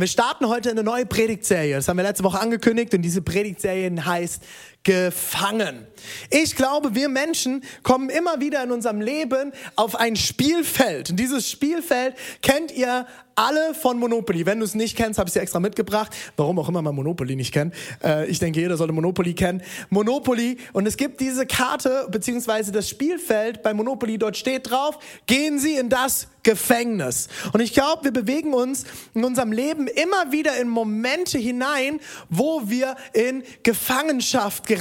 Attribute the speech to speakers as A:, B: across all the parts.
A: wir starten heute eine neue Predigtserie. Das haben wir letzte Woche angekündigt und diese Predigtserie heißt Gefangen. Ich glaube, wir Menschen kommen immer wieder in unserem Leben auf ein Spielfeld. Und dieses Spielfeld kennt ihr alle von Monopoly. Wenn du es nicht kennst, habe ich es dir extra mitgebracht. Warum auch immer man Monopoly nicht kennt. Äh, ich denke, jeder sollte Monopoly kennen. Monopoly. Und es gibt diese Karte, beziehungsweise das Spielfeld bei Monopoly. Dort steht drauf, gehen Sie in das Gefängnis. Und ich glaube, wir bewegen uns in unserem Leben immer wieder in Momente hinein, wo wir in Gefangenschaft geraten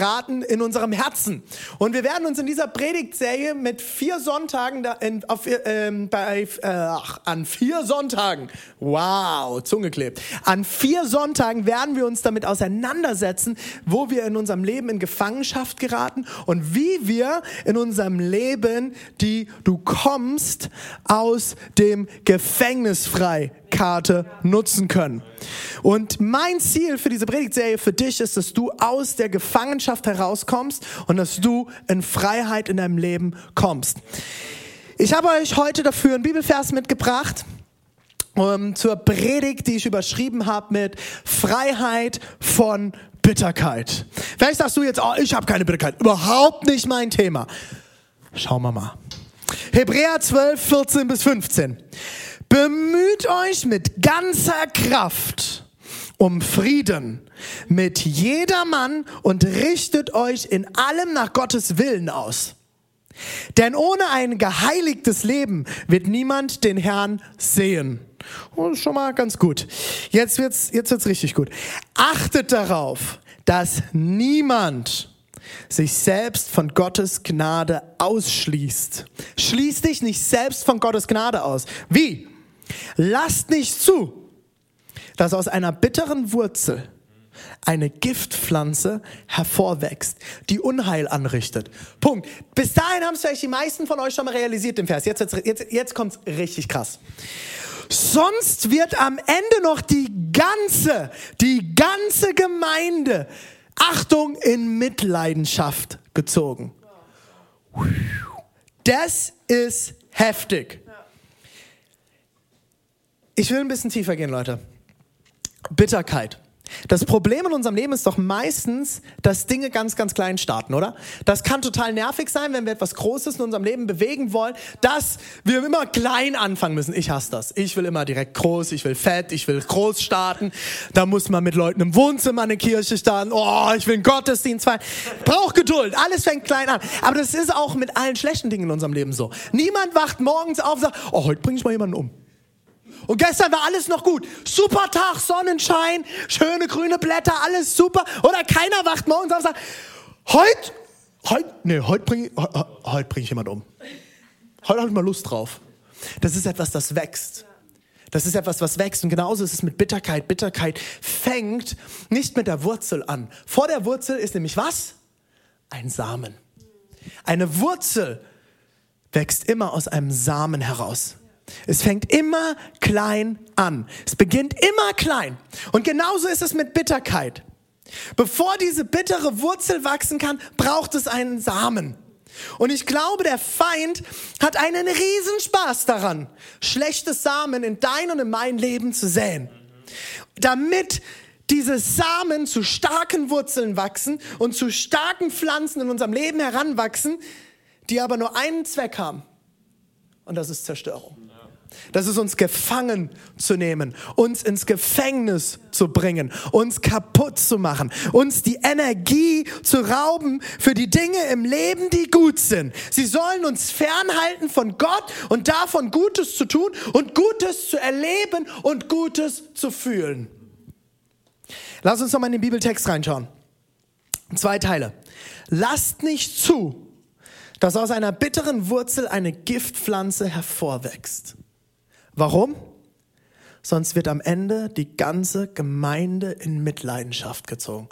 A: in unserem Herzen. Und wir werden uns in dieser Predigtserie mit vier Sonntagen da in, auf, äh, bei, äh, an vier Sonntagen, wow, Zunge klebt, an vier Sonntagen werden wir uns damit auseinandersetzen, wo wir in unserem Leben in Gefangenschaft geraten und wie wir in unserem Leben die du kommst aus dem Gefängnis frei Karte nutzen können. Und mein Ziel für diese Predigtserie für dich ist, dass du aus der Gefangenschaft herauskommst und dass du in Freiheit in deinem Leben kommst. Ich habe euch heute dafür einen Bibelvers mitgebracht um, zur Predigt, die ich überschrieben habe mit Freiheit von Bitterkeit. Vielleicht sagst du jetzt, oh, ich habe keine Bitterkeit. Überhaupt nicht mein Thema. Schauen wir mal. Hebräer 12, 14 bis 15. Bemüht euch mit ganzer Kraft um Frieden mit jedermann und richtet euch in allem nach Gottes Willen aus. Denn ohne ein geheiligtes Leben wird niemand den Herrn sehen. Oh, schon mal ganz gut. Jetzt wird's, jetzt wird's richtig gut. Achtet darauf, dass niemand sich selbst von Gottes Gnade ausschließt. Schließ dich nicht selbst von Gottes Gnade aus. Wie? Lasst nicht zu, dass aus einer bitteren Wurzel eine Giftpflanze hervorwächst, die Unheil anrichtet. Punkt. Bis dahin haben es vielleicht die meisten von euch schon mal realisiert, den Vers. Jetzt, jetzt, jetzt, jetzt kommt es richtig krass. Sonst wird am Ende noch die ganze, die ganze Gemeinde, Achtung, in Mitleidenschaft gezogen. Das ist heftig. Ich will ein bisschen tiefer gehen, Leute. Bitterkeit. Das Problem in unserem Leben ist doch meistens, dass Dinge ganz, ganz klein starten, oder? Das kann total nervig sein, wenn wir etwas Großes in unserem Leben bewegen wollen, dass wir immer klein anfangen müssen. Ich hasse das. Ich will immer direkt groß, ich will fett, ich will groß starten. Da muss man mit Leuten im Wohnzimmer eine Kirche starten. Oh, ich will einen Gottesdienst feiern. Braucht Geduld. Alles fängt klein an. Aber das ist auch mit allen schlechten Dingen in unserem Leben so. Niemand wacht morgens auf und sagt, oh, heute bringe ich mal jemanden um. Und gestern war alles noch gut. Super Tag, Sonnenschein, schöne grüne Blätter, alles super. Oder keiner wacht morgens auf und sagt, heute, heute, nee, heute bringe heute bring ich jemand um. Heute habe ich mal Lust drauf. Das ist etwas, das wächst. Das ist etwas, was wächst. Und genauso ist es mit Bitterkeit. Bitterkeit fängt nicht mit der Wurzel an. Vor der Wurzel ist nämlich was? Ein Samen. Eine Wurzel wächst immer aus einem Samen heraus. Es fängt immer klein an. Es beginnt immer klein. Und genauso ist es mit Bitterkeit. Bevor diese bittere Wurzel wachsen kann, braucht es einen Samen. Und ich glaube, der Feind hat einen riesen Spaß daran, schlechte Samen in dein und in mein Leben zu säen. Damit diese Samen zu starken Wurzeln wachsen und zu starken Pflanzen in unserem Leben heranwachsen, die aber nur einen Zweck haben. Und das ist Zerstörung. Das ist uns gefangen zu nehmen, uns ins Gefängnis zu bringen, uns kaputt zu machen, uns die Energie zu rauben für die Dinge im Leben, die gut sind. Sie sollen uns fernhalten von Gott und davon Gutes zu tun und Gutes zu erleben und Gutes zu fühlen. Lass uns nochmal in den Bibeltext reinschauen. Zwei Teile. Lasst nicht zu, dass aus einer bitteren Wurzel eine Giftpflanze hervorwächst. Warum? sonst wird am Ende die ganze Gemeinde in Mitleidenschaft gezogen.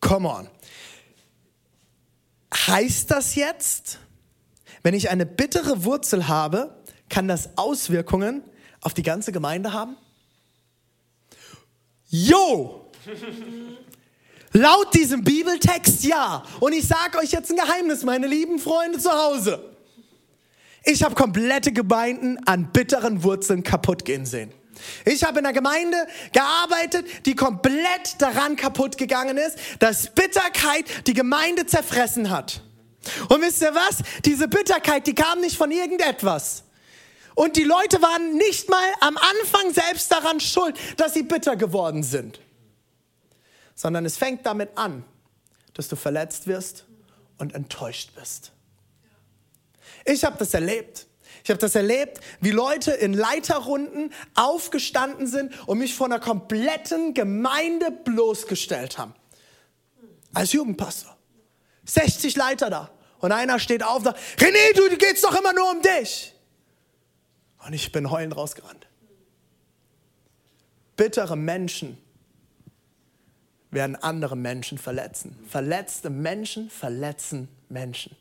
A: Come on. Heißt das jetzt, wenn ich eine bittere Wurzel habe, kann das Auswirkungen auf die ganze Gemeinde haben? Jo! Laut diesem Bibeltext ja. Und ich sage euch jetzt ein Geheimnis, meine lieben Freunde zu Hause. Ich habe komplette Gemeinden an bitteren Wurzeln kaputt gehen sehen. Ich habe in einer Gemeinde gearbeitet, die komplett daran kaputt gegangen ist, dass Bitterkeit die Gemeinde zerfressen hat. Und wisst ihr was? Diese Bitterkeit, die kam nicht von irgendetwas. Und die Leute waren nicht mal am Anfang selbst daran schuld, dass sie bitter geworden sind. Sondern es fängt damit an, dass du verletzt wirst und enttäuscht bist. Ich habe das erlebt. Ich habe das erlebt, wie Leute in Leiterrunden aufgestanden sind und mich von einer kompletten Gemeinde bloßgestellt haben. Als Jugendpastor. 60 Leiter da. Und einer steht auf und sagt, René, du geht's doch immer nur um dich. Und ich bin heulend rausgerannt. Bittere Menschen werden andere Menschen verletzen. Verletzte Menschen verletzen Menschen.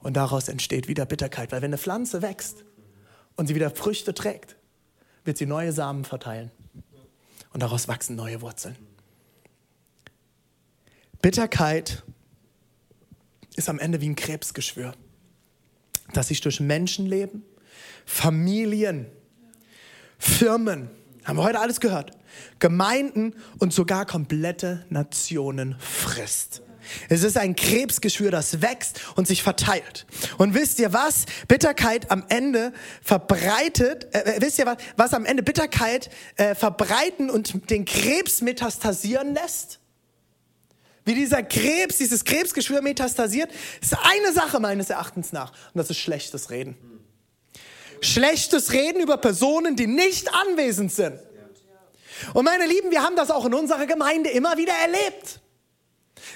A: Und daraus entsteht wieder Bitterkeit. Weil wenn eine Pflanze wächst und sie wieder Früchte trägt, wird sie neue Samen verteilen. Und daraus wachsen neue Wurzeln. Bitterkeit ist am Ende wie ein Krebsgeschwür, das sich durch Menschenleben, Familien, Firmen, haben wir heute alles gehört, Gemeinden und sogar komplette Nationen frisst. Es ist ein Krebsgeschwür, das wächst und sich verteilt. Und wisst ihr was? Bitterkeit am Ende verbreitet, äh, äh, wisst ihr was, was am Ende Bitterkeit äh, verbreiten und den Krebs metastasieren lässt? Wie dieser Krebs, dieses Krebsgeschwür metastasiert, ist eine Sache meines Erachtens nach. Und das ist schlechtes Reden. Schlechtes Reden über Personen, die nicht anwesend sind. Und meine Lieben, wir haben das auch in unserer Gemeinde immer wieder erlebt.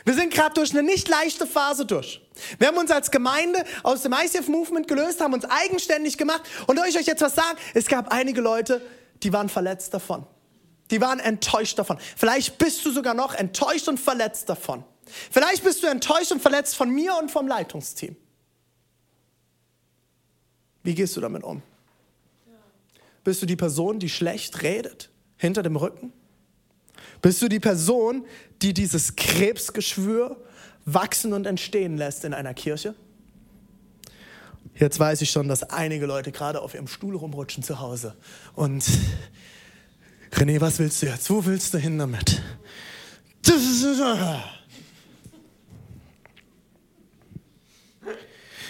A: Wir sind gerade durch eine nicht leichte Phase durch. Wir haben uns als Gemeinde aus dem ICF Movement gelöst, haben uns eigenständig gemacht. Und soll ich euch jetzt was sagen? Es gab einige Leute, die waren verletzt davon. Die waren enttäuscht davon. Vielleicht bist du sogar noch enttäuscht und verletzt davon. Vielleicht bist du enttäuscht und verletzt von mir und vom Leitungsteam. Wie gehst du damit um? Bist du die Person, die schlecht redet, hinter dem Rücken? Bist du die Person, die dieses Krebsgeschwür wachsen und entstehen lässt in einer Kirche? Jetzt weiß ich schon, dass einige Leute gerade auf ihrem Stuhl rumrutschen zu Hause. Und René, was willst du jetzt? Wo willst du hin damit?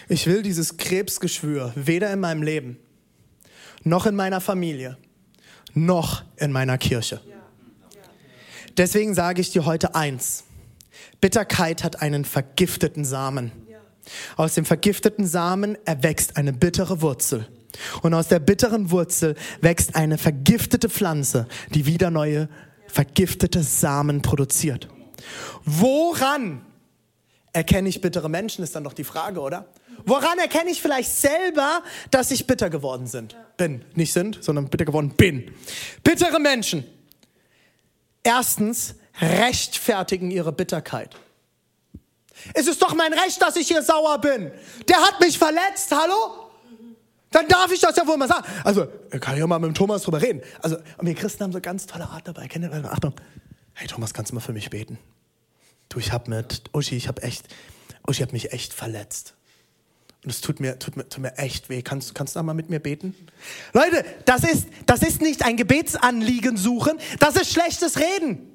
A: Ich will dieses Krebsgeschwür weder in meinem Leben, noch in meiner Familie, noch in meiner Kirche. Deswegen sage ich dir heute eins. Bitterkeit hat einen vergifteten Samen. Aus dem vergifteten Samen erwächst eine bittere Wurzel. Und aus der bitteren Wurzel wächst eine vergiftete Pflanze, die wieder neue vergiftete Samen produziert. Woran erkenne ich bittere Menschen, ist dann doch die Frage, oder? Woran erkenne ich vielleicht selber, dass ich bitter geworden sind? Bin. Nicht sind, sondern bitter geworden bin. Bittere Menschen Erstens, rechtfertigen ihre Bitterkeit. Es ist doch mein Recht, dass ich hier sauer bin. Der hat mich verletzt, hallo? Dann darf ich das ja wohl mal sagen. Also, kann ich ja mal mit dem Thomas drüber reden. Also, und wir Christen haben so ganz tolle Art dabei. Kennt ihr, Achtung. Hey Thomas, kannst du mal für mich beten? Du, ich hab mit Uschi, ich hab echt, Uschi hat mich echt verletzt. Und es tut mir, tut mir, tut mir echt weh. Kannst, kannst du da mal mit mir beten? Leute, das ist, das ist nicht ein Gebetsanliegen suchen, das ist schlechtes Reden.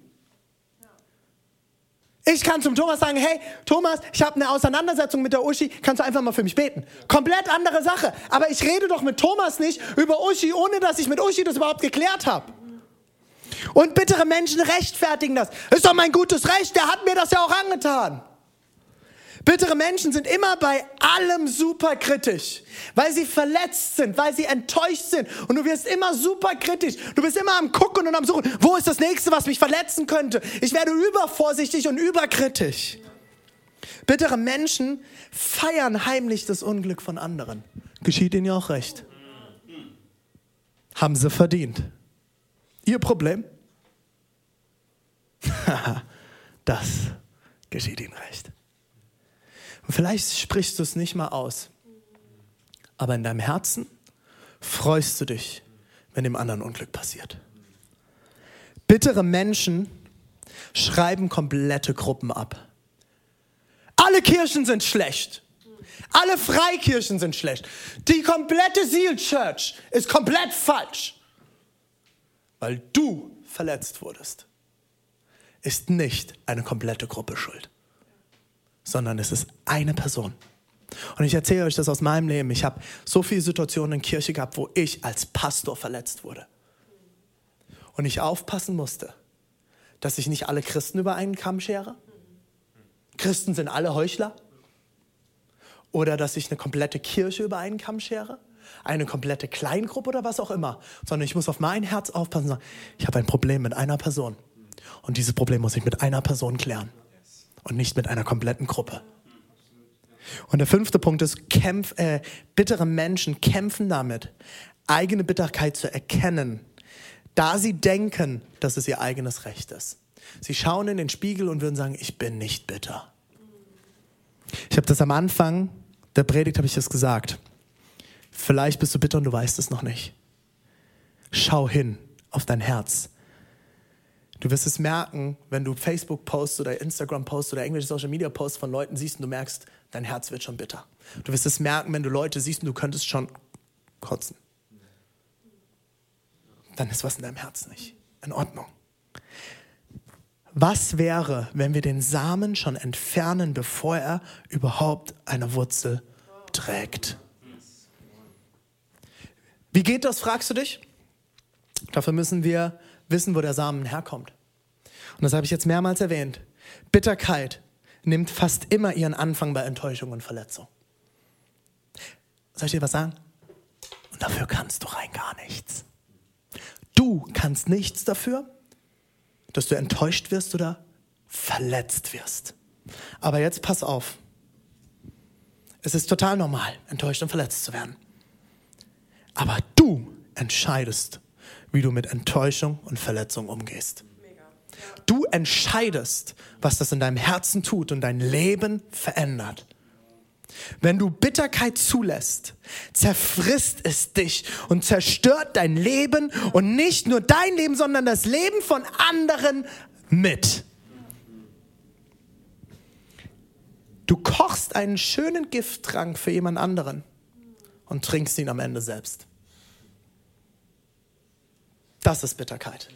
A: Ich kann zum Thomas sagen, hey, Thomas, ich habe eine Auseinandersetzung mit der Uschi, kannst du einfach mal für mich beten? Komplett andere Sache. Aber ich rede doch mit Thomas nicht über Uschi, ohne dass ich mit Uschi das überhaupt geklärt habe. Und bittere Menschen rechtfertigen das. Ist doch mein gutes Recht, der hat mir das ja auch angetan. Bittere Menschen sind immer bei allem super kritisch, weil sie verletzt sind, weil sie enttäuscht sind. Und du wirst immer super kritisch. Du bist immer am Gucken und am Suchen. Wo ist das nächste, was mich verletzen könnte? Ich werde übervorsichtig und überkritisch. Bittere Menschen feiern heimlich das Unglück von anderen. Geschieht ihnen ja auch recht. haben sie verdient. Ihr Problem? das geschieht ihnen recht. Vielleicht sprichst du es nicht mal aus, aber in deinem Herzen freust du dich, wenn dem anderen Unglück passiert. Bittere Menschen schreiben komplette Gruppen ab. Alle Kirchen sind schlecht. Alle Freikirchen sind schlecht. Die komplette Seal Church ist komplett falsch. Weil du verletzt wurdest, ist nicht eine komplette Gruppe schuld, sondern es ist eine Person. Und ich erzähle euch das aus meinem Leben. Ich habe so viele Situationen in Kirche gehabt, wo ich als Pastor verletzt wurde. Und ich aufpassen musste, dass ich nicht alle Christen über einen Kamm schere. Christen sind alle Heuchler. Oder dass ich eine komplette Kirche über einen Kamm schere. Eine komplette Kleingruppe oder was auch immer. Sondern ich muss auf mein Herz aufpassen und sagen, ich habe ein Problem mit einer Person. Und dieses Problem muss ich mit einer Person klären. Und nicht mit einer kompletten Gruppe. Und der fünfte Punkt ist, kämpf, äh, bittere Menschen kämpfen damit, eigene Bitterkeit zu erkennen, da sie denken, dass es ihr eigenes Recht ist. Sie schauen in den Spiegel und würden sagen, ich bin nicht bitter. Ich habe das am Anfang der Predigt habe ich das gesagt. Vielleicht bist du bitter und du weißt es noch nicht. Schau hin auf dein Herz. Du wirst es merken, wenn du Facebook-Posts oder Instagram-Posts oder irgendwelche Social-Media-Posts von Leuten siehst und du merkst, dein Herz wird schon bitter. Du wirst es merken, wenn du Leute siehst und du könntest schon kotzen. Dann ist was in deinem Herz nicht in Ordnung. Was wäre, wenn wir den Samen schon entfernen, bevor er überhaupt eine Wurzel trägt? Wie geht das, fragst du dich? Dafür müssen wir wissen, wo der Samen herkommt. Und das habe ich jetzt mehrmals erwähnt. Bitterkeit nimmt fast immer ihren Anfang bei Enttäuschung und Verletzung. Soll ich dir was sagen? Und dafür kannst du rein gar nichts. Du kannst nichts dafür, dass du enttäuscht wirst oder verletzt wirst. Aber jetzt pass auf. Es ist total normal, enttäuscht und verletzt zu werden. Aber du entscheidest, wie du mit Enttäuschung und Verletzung umgehst. Du entscheidest, was das in deinem Herzen tut und dein Leben verändert. Wenn du Bitterkeit zulässt, zerfrisst es dich und zerstört dein Leben und nicht nur dein Leben, sondern das Leben von anderen mit. Du kochst einen schönen Gifttrank für jemand anderen und trinkst ihn am Ende selbst. Das ist Bitterkeit.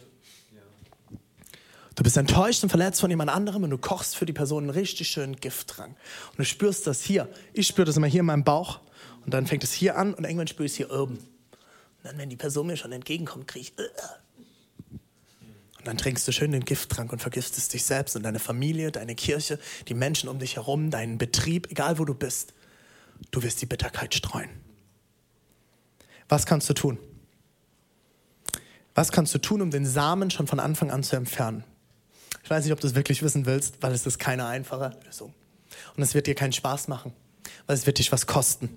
A: Du bist enttäuscht und verletzt von jemand anderem und du kochst für die Person einen richtig schönen Gifttrank. Und du spürst das hier. Ich spüre das immer hier in meinem Bauch. Und dann fängt es hier an und irgendwann spüre ich es hier oben. Und dann, wenn die Person mir schon entgegenkommt, kriege ich. Uh. Und dann trinkst du schön den Gifttrank und vergiftest dich selbst und deine Familie, deine Kirche, die Menschen um dich herum, deinen Betrieb, egal wo du bist. Du wirst die Bitterkeit streuen. Was kannst du tun? Was kannst du tun, um den Samen schon von Anfang an zu entfernen? Ich weiß nicht, ob du es wirklich wissen willst, weil es ist keine einfache Lösung. Und es wird dir keinen Spaß machen, weil es wird dich was kosten.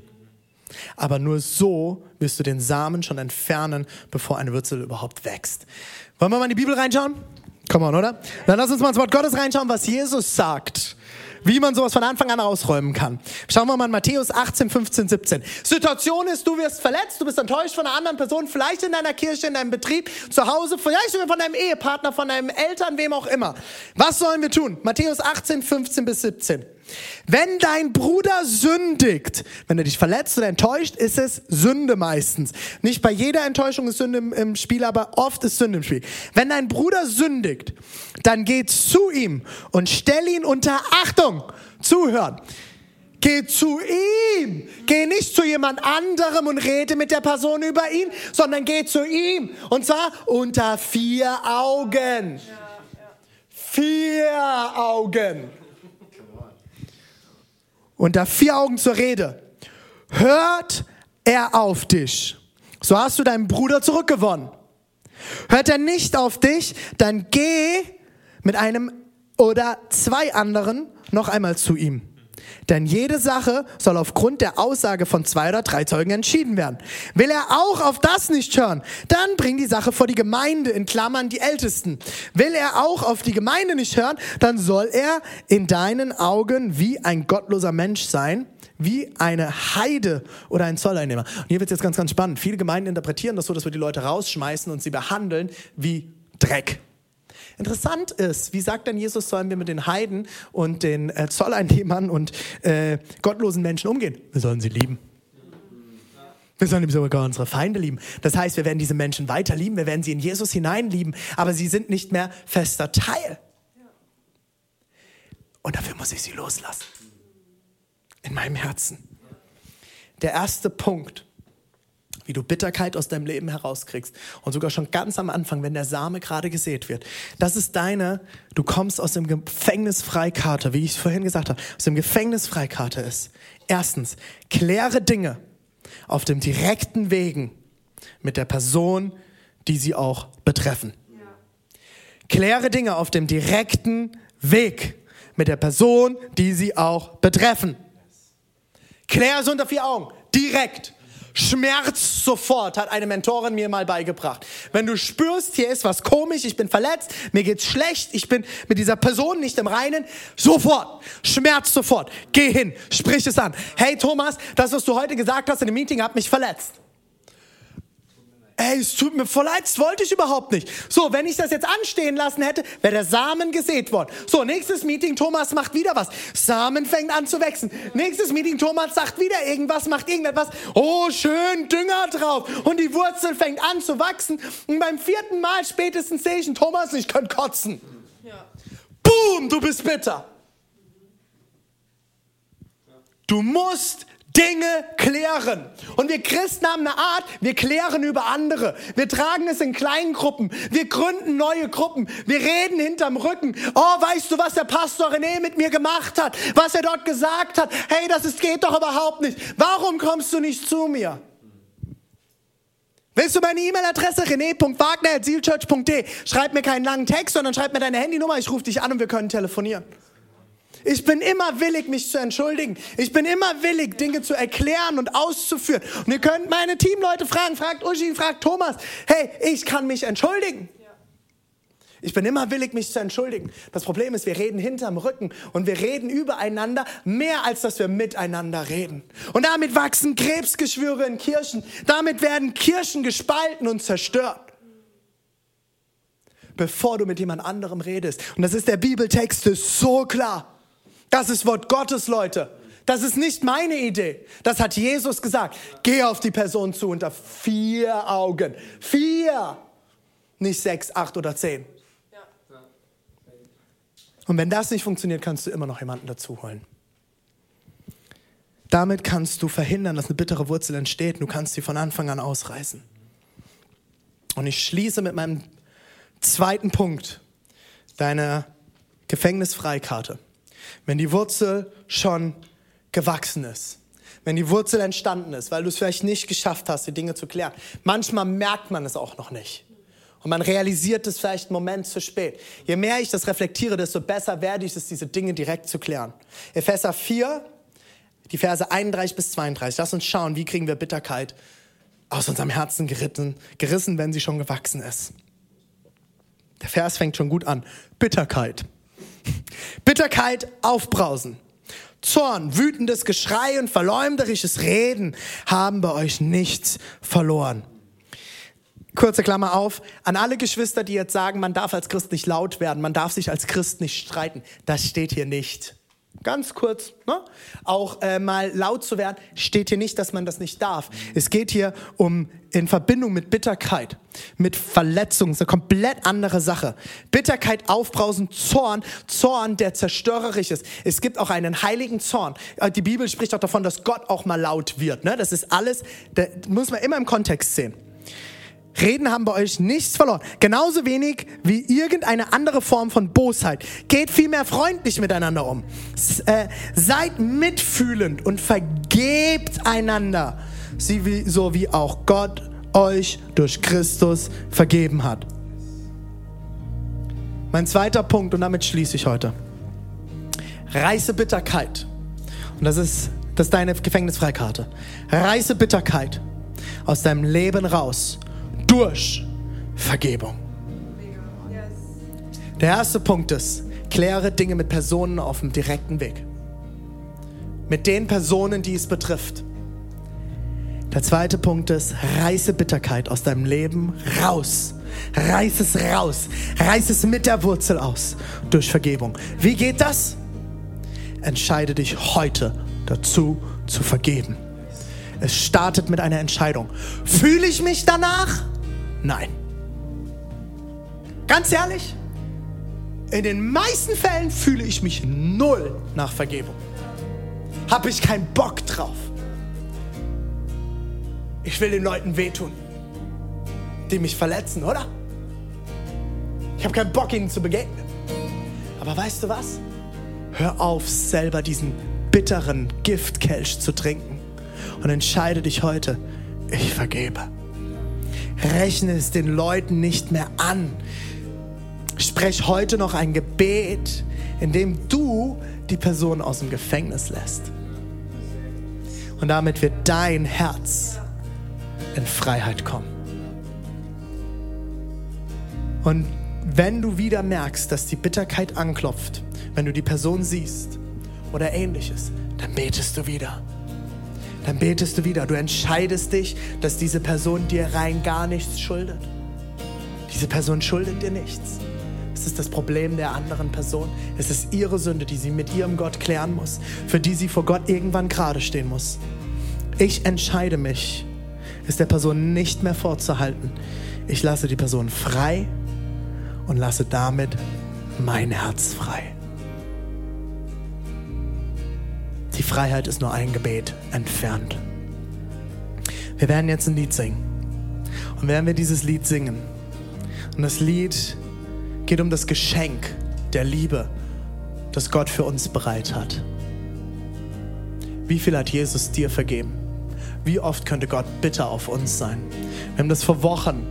A: Aber nur so wirst du den Samen schon entfernen, bevor eine Wurzel überhaupt wächst. Wollen wir mal in die Bibel reinschauen? Komm on, oder? Dann lass uns mal ins Wort Gottes reinschauen, was Jesus sagt wie man sowas von Anfang an ausräumen kann. Schauen wir mal in Matthäus 18, 15, 17. Situation ist, du wirst verletzt, du bist enttäuscht von einer anderen Person, vielleicht in deiner Kirche, in deinem Betrieb, zu Hause, vielleicht sogar von deinem Ehepartner, von deinen Eltern, wem auch immer. Was sollen wir tun? Matthäus 18, 15 bis 17. Wenn dein Bruder sündigt, wenn er dich verletzt oder enttäuscht, ist es Sünde meistens. Nicht bei jeder Enttäuschung ist Sünde im, Spiel, aber oft ist Sünde im Spiel. Wenn dein Bruder sündigt, dann geh zu ihm und stell ihn unter Achtung. Zuhören. Geh zu ihm. Geh nicht zu jemand anderem und rede mit der Person über ihn, sondern geh zu ihm. Und zwar unter vier Augen. Vier Augen unter vier Augen zur Rede. Hört er auf dich, so hast du deinen Bruder zurückgewonnen. Hört er nicht auf dich, dann geh mit einem oder zwei anderen noch einmal zu ihm. Denn jede Sache soll aufgrund der Aussage von zwei oder drei Zeugen entschieden werden. Will er auch auf das nicht hören, dann bring die Sache vor die Gemeinde, in Klammern die Ältesten. Will er auch auf die Gemeinde nicht hören, dann soll er in deinen Augen wie ein gottloser Mensch sein, wie eine Heide oder ein Zolleinnehmer. Und hier wird es jetzt ganz, ganz spannend. Viele Gemeinden interpretieren das so, dass wir die Leute rausschmeißen und sie behandeln wie Dreck. Interessant ist, wie sagt denn Jesus, sollen wir mit den Heiden und den äh, Zolleinnehmern und äh, gottlosen Menschen umgehen? Wir sollen sie lieben. Wir sollen sogar unsere Feinde lieben. Das heißt, wir werden diese Menschen weiter lieben, wir werden sie in Jesus hineinlieben, aber sie sind nicht mehr fester Teil. Und dafür muss ich sie loslassen. In meinem Herzen. Der erste Punkt wie du Bitterkeit aus deinem Leben herauskriegst. Und sogar schon ganz am Anfang, wenn der Same gerade gesät wird. Das ist deine, du kommst aus dem Gefängnis Freikarte, wie ich es vorhin gesagt habe, aus dem Gefängnis Freikarte ist. Erstens, kläre Dinge auf dem direkten Wegen mit der Person, die sie auch betreffen. Kläre Dinge auf dem direkten Weg mit der Person, die sie auch betreffen. Klär es unter vier Augen. Direkt. Schmerz sofort, hat eine Mentorin mir mal beigebracht. Wenn du spürst, hier ist was komisch, ich bin verletzt, mir geht's schlecht, ich bin mit dieser Person nicht im Reinen, sofort, Schmerz sofort, geh hin, sprich es an. Hey Thomas, das, was du heute gesagt hast in dem Meeting, hat mich verletzt ey, es tut mir voll leid, das wollte ich überhaupt nicht. So, wenn ich das jetzt anstehen lassen hätte, wäre der Samen gesät worden. So, nächstes Meeting, Thomas macht wieder was. Samen fängt an zu wachsen. Nächstes Meeting, Thomas sagt wieder irgendwas, macht irgendetwas. Oh, schön Dünger drauf. Und die Wurzel fängt an zu wachsen. Und beim vierten Mal spätestens sehe ich einen Thomas, ich könnte kotzen. Ja. Boom, du bist bitter. Du musst Dinge klären. Und wir Christen haben eine Art, wir klären über andere. Wir tragen es in kleinen Gruppen. Wir gründen neue Gruppen. Wir reden hinterm Rücken. Oh, weißt du, was der Pastor René mit mir gemacht hat? Was er dort gesagt hat? Hey, das ist, geht doch überhaupt nicht. Warum kommst du nicht zu mir? Willst du meine E-Mail-Adresse rené.wagner.zielchurch.de? Schreib mir keinen langen Text, sondern schreib mir deine Handynummer. Ich rufe dich an und wir können telefonieren. Ich bin immer willig, mich zu entschuldigen. Ich bin immer willig, Dinge zu erklären und auszuführen. Und ihr könnt meine Teamleute fragen, fragt Uschi, fragt Thomas. Hey, ich kann mich entschuldigen. Ich bin immer willig, mich zu entschuldigen. Das Problem ist, wir reden hinterm Rücken und wir reden übereinander mehr, als dass wir miteinander reden. Und damit wachsen Krebsgeschwüre in Kirchen. Damit werden Kirchen gespalten und zerstört. Bevor du mit jemand anderem redest. Und das ist der Bibeltext, ist so klar. Das ist Wort Gottes, Leute. Das ist nicht meine Idee. Das hat Jesus gesagt. Geh auf die Person zu unter vier Augen. Vier. Nicht sechs, acht oder zehn. Und wenn das nicht funktioniert, kannst du immer noch jemanden dazu holen. Damit kannst du verhindern, dass eine bittere Wurzel entsteht. Du kannst sie von Anfang an ausreißen. Und ich schließe mit meinem zweiten Punkt. Deine Gefängnisfreikarte wenn die Wurzel schon gewachsen ist, wenn die Wurzel entstanden ist, weil du es vielleicht nicht geschafft hast, die Dinge zu klären. Manchmal merkt man es auch noch nicht. Und man realisiert es vielleicht einen Moment zu spät. Je mehr ich das reflektiere, desto besser werde ich es, diese Dinge direkt zu klären. Epheser 4, die Verse 31 bis 32. Lass uns schauen, wie kriegen wir Bitterkeit aus unserem Herzen geritten, gerissen, wenn sie schon gewachsen ist. Der Vers fängt schon gut an. Bitterkeit. Bitterkeit aufbrausen. Zorn, wütendes Geschrei und verleumderisches Reden haben bei euch nichts verloren. Kurze Klammer auf, an alle Geschwister, die jetzt sagen, man darf als Christ nicht laut werden, man darf sich als Christ nicht streiten. Das steht hier nicht. Ganz kurz, ne? auch äh, mal laut zu werden, steht hier nicht, dass man das nicht darf. Es geht hier um in Verbindung mit Bitterkeit, mit Verletzung, ist eine komplett andere Sache. Bitterkeit, Aufbrausen, Zorn, Zorn, der zerstörerisch ist. Es gibt auch einen heiligen Zorn. Äh, die Bibel spricht auch davon, dass Gott auch mal laut wird. Ne? Das ist alles, das muss man immer im Kontext sehen. Reden haben bei euch nichts verloren. Genauso wenig wie irgendeine andere Form von Bosheit. Geht vielmehr freundlich miteinander um. S äh, seid mitfühlend und vergebt einander, so wie auch Gott euch durch Christus vergeben hat. Mein zweiter Punkt, und damit schließe ich heute. Reiße Bitterkeit Und das ist, das ist deine Gefängnisfreikarte. Reiße Bitterkeit aus deinem Leben raus durch Vergebung. Der erste Punkt ist, kläre Dinge mit Personen auf dem direkten Weg. Mit den Personen, die es betrifft. Der zweite Punkt ist, reiße Bitterkeit aus deinem Leben raus. Reiß es raus. Reiß es mit der Wurzel aus. Durch Vergebung. Wie geht das? Entscheide dich heute dazu zu vergeben. Es startet mit einer Entscheidung. Fühle ich mich danach? Nein. Ganz ehrlich, in den meisten Fällen fühle ich mich null nach Vergebung. Habe ich keinen Bock drauf. Ich will den Leuten wehtun, die mich verletzen, oder? Ich habe keinen Bock, ihnen zu begegnen. Aber weißt du was? Hör auf, selber diesen bitteren Giftkelch zu trinken und entscheide dich heute, ich vergebe. Rechne es den Leuten nicht mehr an. Sprech heute noch ein Gebet, in dem du die Person aus dem Gefängnis lässt. Und damit wird dein Herz in Freiheit kommen. Und wenn du wieder merkst, dass die Bitterkeit anklopft, wenn du die Person siehst oder ähnliches, dann betest du wieder. Dann betest du wieder. Du entscheidest dich, dass diese Person dir rein gar nichts schuldet. Diese Person schuldet dir nichts. Es ist das Problem der anderen Person. Es ist ihre Sünde, die sie mit ihrem Gott klären muss, für die sie vor Gott irgendwann gerade stehen muss. Ich entscheide mich, es der Person nicht mehr vorzuhalten. Ich lasse die Person frei und lasse damit mein Herz frei. Freiheit ist nur ein Gebet entfernt. Wir werden jetzt ein Lied singen. Und während wir dieses Lied singen, und das Lied geht um das Geschenk der Liebe, das Gott für uns bereit hat. Wie viel hat Jesus dir vergeben? Wie oft könnte Gott bitter auf uns sein? Wir haben das vor Wochen,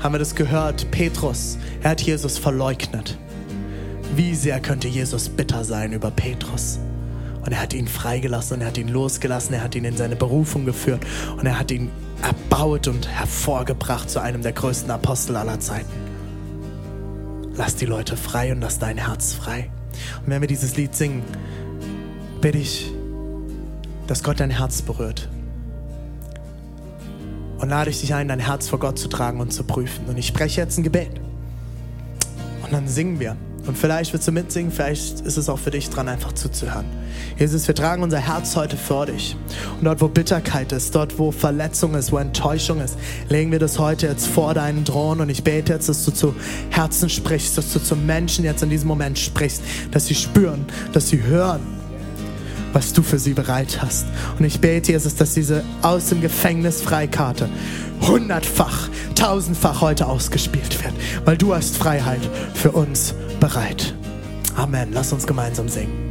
A: haben wir das gehört, Petrus, er hat Jesus verleugnet. Wie sehr könnte Jesus bitter sein über Petrus? Und er hat ihn freigelassen und er hat ihn losgelassen, er hat ihn in seine Berufung geführt und er hat ihn erbaut und hervorgebracht zu einem der größten Apostel aller Zeiten. Lass die Leute frei und lass dein Herz frei. Und wenn wir dieses Lied singen, bitte ich, dass Gott dein Herz berührt. Und lade ich dich ein, dein Herz vor Gott zu tragen und zu prüfen. Und ich spreche jetzt ein Gebet. Und dann singen wir. Und vielleicht willst du mitsingen, vielleicht ist es auch für dich dran, einfach zuzuhören. Jesus, wir tragen unser Herz heute vor dich. Und dort, wo Bitterkeit ist, dort, wo Verletzung ist, wo Enttäuschung ist, legen wir das heute jetzt vor deinen Thron. Und ich bete jetzt, dass du zu Herzen sprichst, dass du zu Menschen jetzt in diesem Moment sprichst, dass sie spüren, dass sie hören, was du für sie bereit hast. Und ich bete, Jesus, dass diese aus dem Gefängnis Freikarte hundertfach, tausendfach heute ausgespielt wird, weil du hast Freiheit für uns bereit. Amen. Lass uns gemeinsam singen.